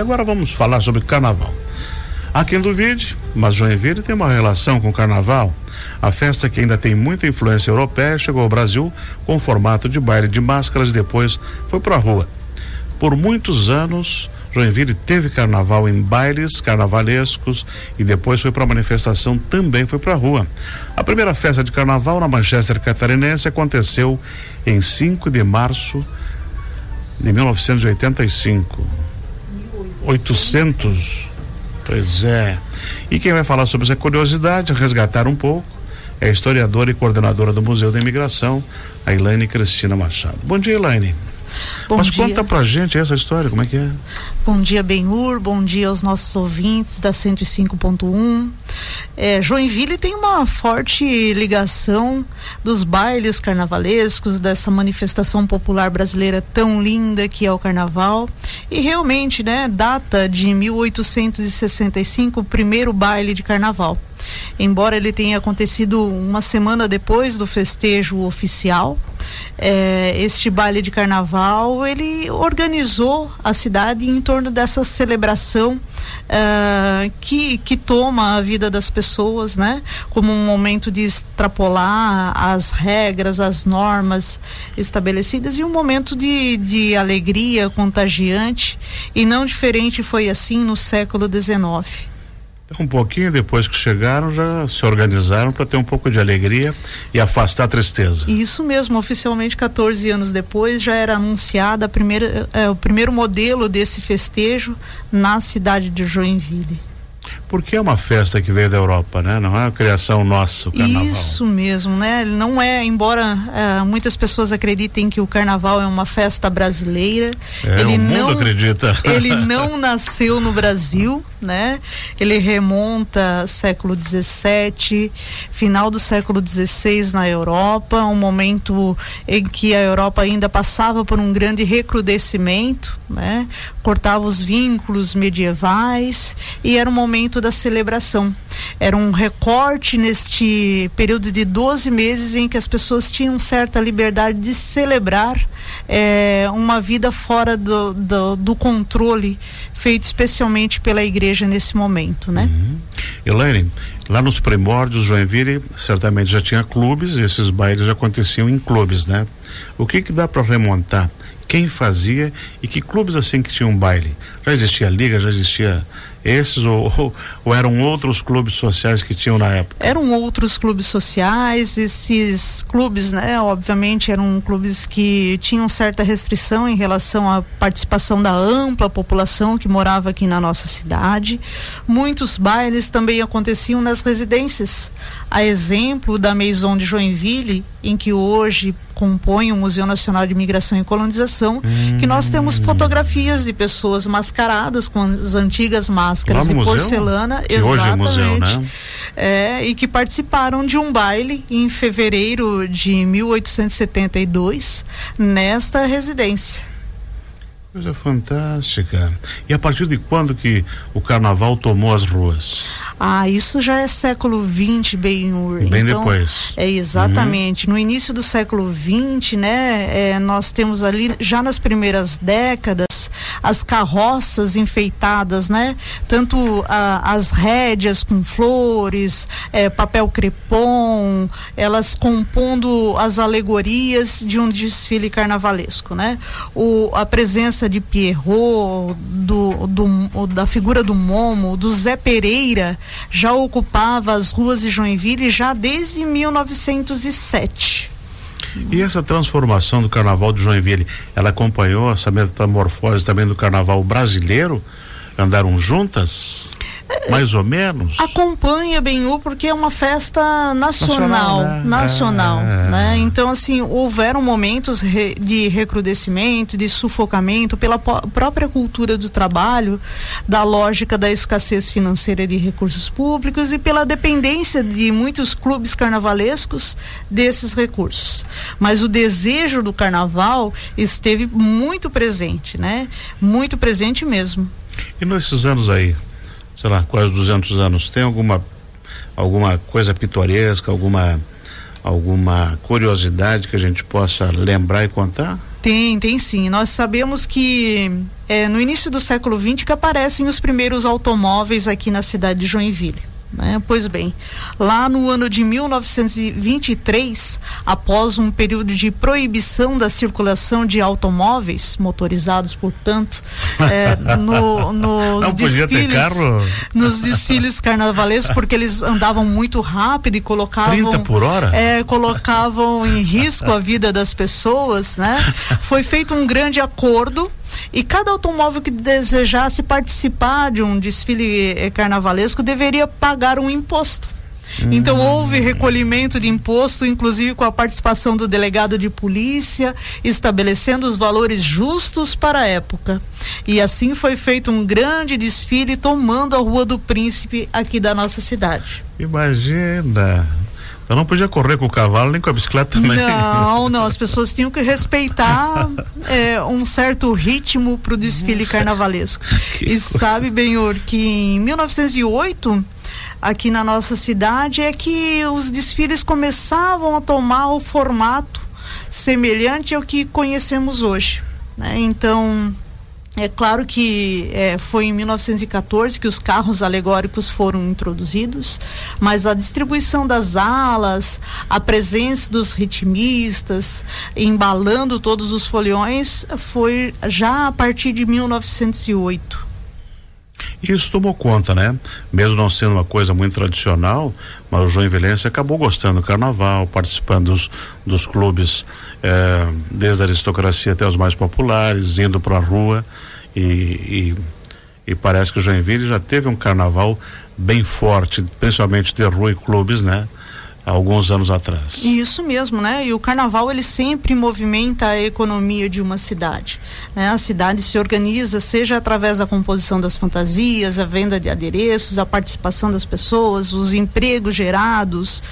E agora vamos falar sobre carnaval. Há quem duvide, mas Joinville tem uma relação com o carnaval. A festa, que ainda tem muita influência europeia, chegou ao Brasil com formato de baile de máscaras e depois foi para a rua. Por muitos anos, Joinville teve carnaval em bailes carnavalescos e depois foi para a manifestação, também foi para a rua. A primeira festa de carnaval na Manchester catarinense aconteceu em 5 de março de 1985. 800. Pois é. E quem vai falar sobre essa curiosidade, resgatar um pouco, é historiadora e coordenadora do Museu da Imigração, a Elaine Cristina Machado. Bom dia, Elaine. Bom Mas dia. conta pra gente essa história, como é que é? Bom dia, Benhur, bom dia aos nossos ouvintes da 105.1. É, Joinville tem uma forte ligação dos bailes carnavalescos, dessa manifestação popular brasileira tão linda que é o carnaval. E realmente, né, data de 1865, o primeiro baile de carnaval embora ele tenha acontecido uma semana depois do festejo oficial, é, este baile de carnaval ele organizou a cidade em torno dessa celebração uh, que, que toma a vida das pessoas, né? Como um momento de extrapolar as regras, as normas estabelecidas e um momento de, de alegria contagiante e não diferente foi assim no século XIX. Um pouquinho depois que chegaram, já se organizaram para ter um pouco de alegria e afastar a tristeza. Isso mesmo, oficialmente 14 anos depois já era anunciada a primeira, é, o primeiro modelo desse festejo na cidade de Joinville porque é uma festa que veio da Europa, né? Não é uma criação nossa, o carnaval. Isso mesmo, né? Não é, embora é, muitas pessoas acreditem que o carnaval é uma festa brasileira. É, ele o mundo não, acredita. Ele não nasceu no Brasil, né? Ele remonta século 17, final do século 16 na Europa, um momento em que a Europa ainda passava por um grande recrudescimento, né? Cortava os vínculos medievais e era um momento da celebração. Era um recorte neste período de 12 meses em que as pessoas tinham certa liberdade de celebrar é, uma vida fora do, do, do, controle feito especialmente pela igreja nesse momento, né? Uhum. Elaine, lá nos primórdios Joinville certamente já tinha clubes, e esses bailes aconteciam em clubes, né? O que que dá para remontar? Quem fazia e que clubes assim que tinham baile? Já existia liga, já existia esses ou, ou, eram outros clubes sociais que tinham na época? Eram outros clubes sociais, esses clubes, né, obviamente eram clubes que tinham certa restrição em relação à participação da ampla população que morava aqui na nossa cidade. Muitos bailes também aconteciam nas residências. A exemplo da Maison de Joinville, em que hoje compõe o Museu Nacional de Imigração e Colonização, hum. que nós temos hum. fotografias de pessoas mascaradas com as antigas máscaras de porcelana, que exatamente. Hoje é museu, né? É, e que participaram de um baile em fevereiro de 1872 nesta residência. Coisa fantástica. E a partir de quando que o carnaval tomou as ruas? Ah, isso já é século XX, bem Bem então, depois. É exatamente. Uhum. No início do século XX, né, é, nós temos ali já nas primeiras décadas as carroças enfeitadas, né? Tanto a, as rédeas com flores, é, papel crepom, elas compondo as alegorias de um desfile carnavalesco, né? O, a presença de Pierrot, do, do, da figura do Momo, do Zé Pereira, já ocupava as ruas de Joinville já desde 1907. E essa transformação do carnaval de Joinville, ela acompanhou essa metamorfose também do carnaval brasileiro? Andaram juntas? Mais ou menos? Acompanha Benhu porque é uma festa nacional, nacional, né? nacional é, né? Então assim, houveram momentos re, de recrudescimento, de sufocamento pela própria cultura do trabalho, da lógica da escassez financeira de recursos públicos e pela dependência de muitos clubes carnavalescos desses recursos. Mas o desejo do carnaval esteve muito presente, né? Muito presente mesmo. E nesses anos aí, sei lá, quase 200 anos, tem alguma alguma coisa pitoresca, alguma alguma curiosidade que a gente possa lembrar e contar? Tem, tem sim. Nós sabemos que é, no início do século XX que aparecem os primeiros automóveis aqui na cidade de Joinville. Né? Pois bem, lá no ano de 1923, após um período de proibição da circulação de automóveis motorizados, portanto, é, no, nos Não desfiles, nos desfiles carnavalescos, porque eles andavam muito rápido e colocavam 30 por hora, é, colocavam em risco a vida das pessoas, né? Foi feito um grande acordo e cada automóvel que desejasse participar de um desfile eh, carnavalesco deveria pagar um imposto. Então hum. houve recolhimento de imposto, inclusive com a participação do delegado de polícia, estabelecendo os valores justos para a época. E assim foi feito um grande desfile tomando a Rua do Príncipe aqui da nossa cidade. Imagina! Eu não podia correr com o cavalo nem com a bicicleta também. Não, não. As pessoas tinham que respeitar é, um certo ritmo para o desfile carnavalesco. Que e coisa. sabe, Benhor, que em 1908 aqui na nossa cidade é que os desfiles começavam a tomar o formato semelhante ao que conhecemos hoje. Né? Então é claro que é, foi em 1914 que os carros alegóricos foram introduzidos, mas a distribuição das alas, a presença dos ritmistas, embalando todos os foliões, foi já a partir de 1908. Isso tomou conta, né? Mesmo não sendo uma coisa muito tradicional, mas o João Joinvilense acabou gostando do carnaval, participando dos, dos clubes, eh, desde a aristocracia até os mais populares, indo para a rua e, e, e, parece que Joinville já teve um carnaval bem forte, principalmente de rua e clubes, né? alguns anos atrás. Isso mesmo, né? E o carnaval ele sempre movimenta a economia de uma cidade. Né? A cidade se organiza, seja através da composição das fantasias, a venda de adereços, a participação das pessoas, os empregos gerados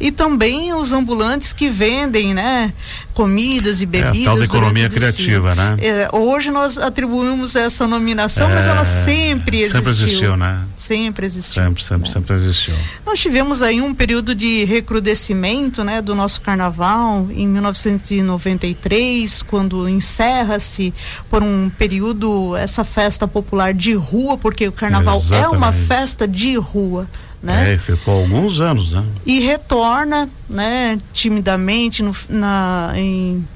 e também os ambulantes que vendem, né? Comidas e bebidas. É, tal da economia criativa, né? É, hoje nós atribuímos essa nominação, é, mas ela sempre existiu. Sempre existiu, né? Sempre existiu. Sempre, sempre, né? sempre existiu. Nós tivemos aí um período de recrudescimento né, do nosso carnaval em 1993, quando encerra-se por um período essa festa popular de rua, porque o carnaval Exatamente. é uma festa de rua. Né? É, ficou alguns anos, né? E retorna, né, timidamente no, na, em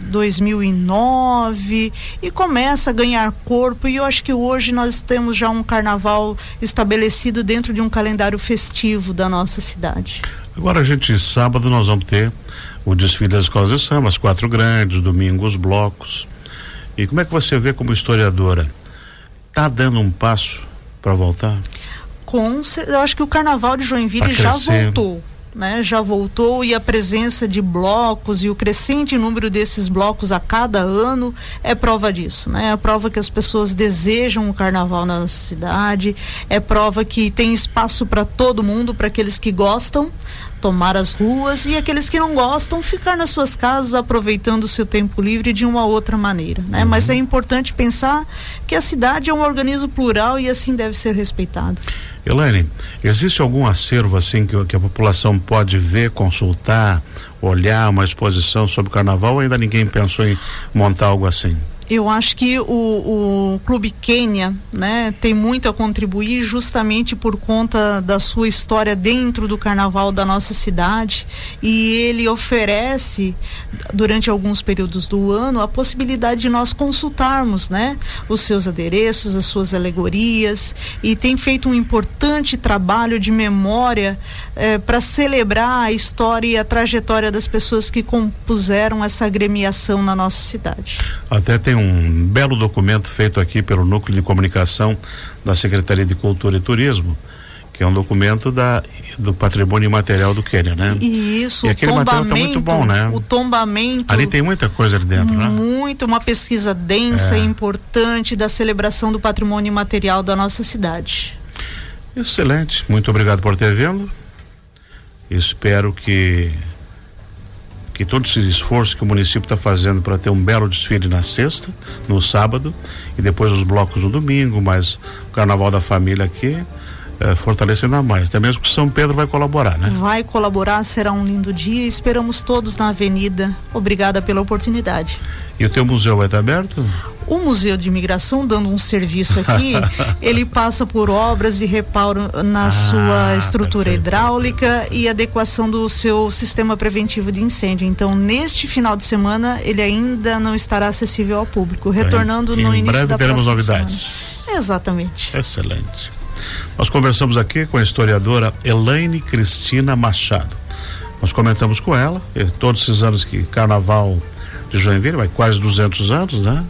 2009 e começa a ganhar corpo e eu acho que hoje nós temos já um carnaval estabelecido dentro de um calendário festivo da nossa cidade. Agora, gente, sábado nós vamos ter o desfile das escolas de samba, as quatro grandes, domingo os blocos. E como é que você vê como historiadora? Tá dando um passo para voltar? Com eu acho que o carnaval de Joinville já voltou né, já voltou e a presença de blocos e o crescente número desses blocos a cada ano é prova disso, né? É prova que as pessoas desejam o carnaval na nossa cidade, é prova que tem espaço para todo mundo, para aqueles que gostam tomar as ruas e aqueles que não gostam ficar nas suas casas aproveitando o seu tempo livre de uma outra maneira, né? Uhum. Mas é importante pensar que a cidade é um organismo plural e assim deve ser respeitado. Elaine, existe algum acervo assim que, que, a população pode ver, consultar, olhar uma exposição sobre o carnaval ou ainda ninguém pensou em montar algo assim? Eu acho que o, o Clube Quênia né, tem muito a contribuir justamente por conta da sua história dentro do carnaval da nossa cidade. E ele oferece durante alguns períodos do ano a possibilidade de nós consultarmos né, os seus adereços, as suas alegorias. E tem feito um importante trabalho de memória eh, para celebrar a história e a trajetória das pessoas que compuseram essa agremiação na nossa cidade. Até tem um belo documento feito aqui pelo Núcleo de Comunicação da Secretaria de Cultura e Turismo, que é um documento da, do patrimônio imaterial do Quênia, né? E isso, e aquele material tá muito bom, né? O tombamento. Ali tem muita coisa ali dentro, né? Muito, uma pesquisa densa é. e importante da celebração do patrimônio imaterial da nossa cidade. Excelente, muito obrigado por ter vindo. Espero que que todo esse esforço que o município está fazendo para ter um belo desfile na sexta, no sábado, e depois os blocos no domingo, mas o Carnaval da Família aqui, é, fortalece ainda mais. Até mesmo que São Pedro vai colaborar, né? Vai colaborar, será um lindo dia. Esperamos todos na avenida. Obrigada pela oportunidade. E o teu museu vai estar aberto? O Museu de Imigração, dando um serviço aqui, ele passa por obras de reparo na ah, sua estrutura perfeito. hidráulica e adequação do seu sistema preventivo de incêndio. Então, neste final de semana, ele ainda não estará acessível ao público, retornando em no início breve da teremos novidades. Semana. Exatamente. Excelente. Nós conversamos aqui com a historiadora Elaine Cristina Machado. Nós comentamos com ela, todos esses anos que Carnaval de Joinville, vai quase 200 anos, né?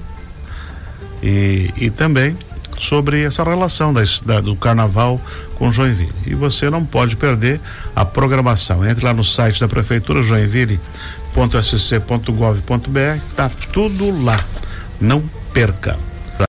E, e também sobre essa relação da, da, do carnaval com Joinville. E você não pode perder a programação. Entre lá no site da Prefeitura, joinville.sc.gov.br, tá tudo lá. Não perca.